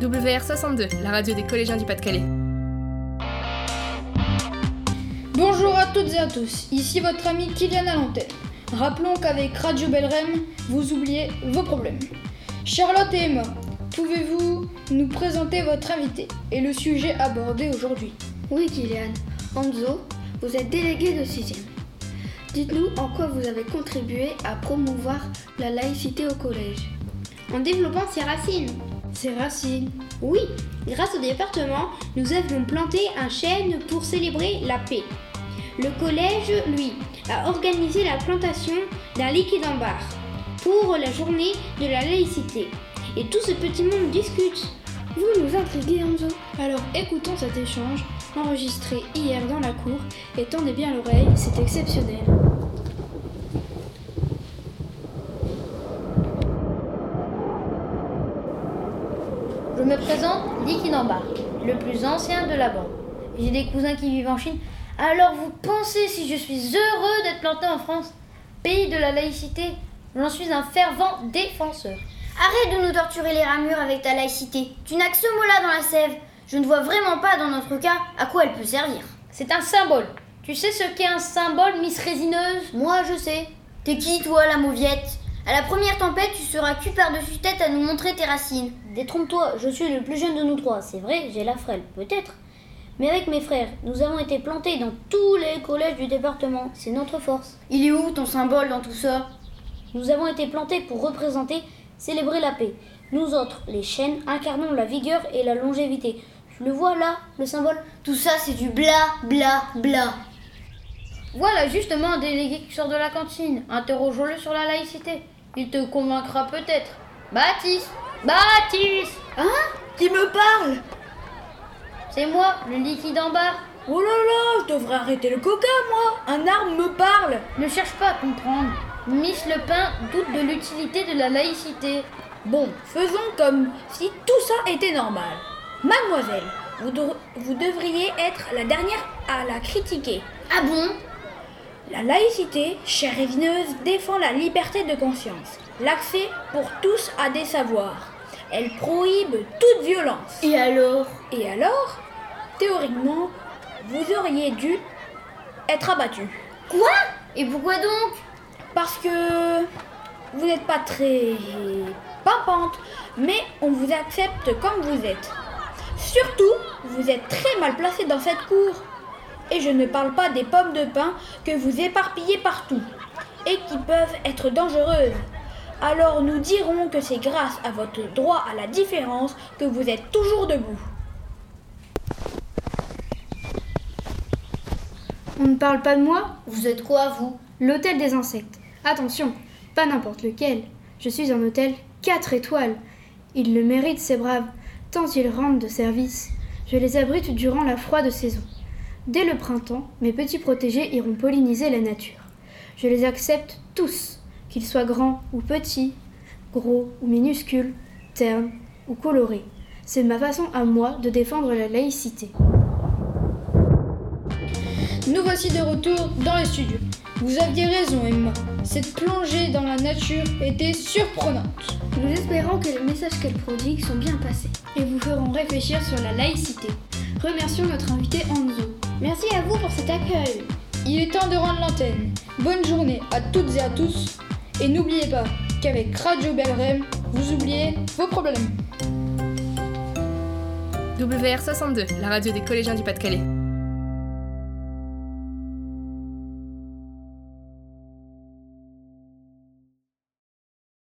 WR62, la radio des collégiens du Pas-de-Calais. Bonjour à toutes et à tous, ici votre ami Kylian à l'antenne. Rappelons qu'avec Radio Belrem, vous oubliez vos problèmes. Charlotte et Emma, pouvez-vous nous présenter votre invité et le sujet abordé aujourd'hui? Oui, Kylian. Anzo, vous êtes délégué de 6e. Dites-nous en quoi vous avez contribué à promouvoir la laïcité au collège. En développant ses racines. Ses racines Oui, grâce au département, nous avions planté un chêne pour célébrer la paix. Le collège, lui, a organisé la plantation d'un liquide en barre pour la journée de la laïcité. Et tout ce petit monde discute. Vous nous intriguez, Anzo. Alors écoutons cet échange enregistré hier dans la cour et tendez bien l'oreille, c'est exceptionnel. Me présente, barre, le plus ancien de la bande. J'ai des cousins qui vivent en Chine. Alors vous pensez si je suis heureux d'être planté en France, pays de la laïcité J'en suis un fervent défenseur. Arrête de nous torturer les ramures avec ta laïcité. Tu n'as que ce mot-là dans la sève. Je ne vois vraiment pas dans notre cas à quoi elle peut servir. C'est un symbole. Tu sais ce qu'est un symbole, Miss Résineuse? Moi, je sais. T'es qui, toi, la mauviette? À la première tempête, tu seras cul par-dessus tête à nous montrer tes racines. Détrompe-toi, je suis le plus jeune de nous trois. C'est vrai, j'ai la frêle, peut-être. Mais avec mes frères, nous avons été plantés dans tous les collèges du département. C'est notre force. Il est où ton symbole dans tout ça? Nous avons été plantés pour représenter, célébrer la paix. Nous autres, les chênes, incarnons la vigueur et la longévité. Tu le vois là, le symbole Tout ça, c'est du bla bla bla. Voilà justement un délégué qui sort de la cantine. Interrogeons-le sur la laïcité. Il te convaincra peut-être. Baptiste Baptiste Hein? Qui me parle? C'est moi, le liquide en barre. Oh là là, je devrais arrêter le coca, moi Un arbre me parle Ne cherche pas à comprendre. Miss Le Pen doute de l'utilité de la laïcité. Bon, faisons comme si tout ça était normal. Mademoiselle, vous, de- vous devriez être la dernière à la critiquer. Ah bon? La laïcité, chère résineuse, défend la liberté de conscience, l'accès pour tous à des savoirs. Elle prohibe toute violence. Et alors? Et alors, théoriquement, vous auriez dû être abattu. Quoi? Et pourquoi donc? Parce que vous n'êtes pas très pimpante, mais on vous accepte comme vous êtes. Surtout, vous êtes très mal placé dans cette cour. Et je ne parle pas des pommes de pin que vous éparpillez partout et qui peuvent être dangereuses. Alors nous dirons que c'est grâce à votre droit à la différence que vous êtes toujours debout. On ne parle pas de moi? Vous êtes quoi, vous? L'hôtel des insectes. Attention, pas n'importe lequel. Je suis un hôtel 4 étoiles. Ils le méritent, ces braves, tant ils rendent de service. Je les abrite durant la froide saison. Dès le printemps, mes petits protégés iront polliniser la nature. Je les accepte tous, qu'ils soient grands ou petits, gros ou minuscules, ternes ou colorés. C'est ma façon à moi de défendre la laïcité. Nous voici de retour dans les studios. Vous aviez raison, Emma. Cette plongée dans la nature était surprenante Nous espérons que les messages qu'elle prodigue sont bien passés. et vous feront réfléchir sur la laïcité. Remercions notre invité Anzo. Merci à vous pour cet accueil. Il est temps de rendre l'antenne. Bonne journée à toutes et à tous. Et n'oubliez pas qu'avec Radio Belrem, vous oubliez vos problèmes. WR62, la radio des collégiens du Pas-de-Calais.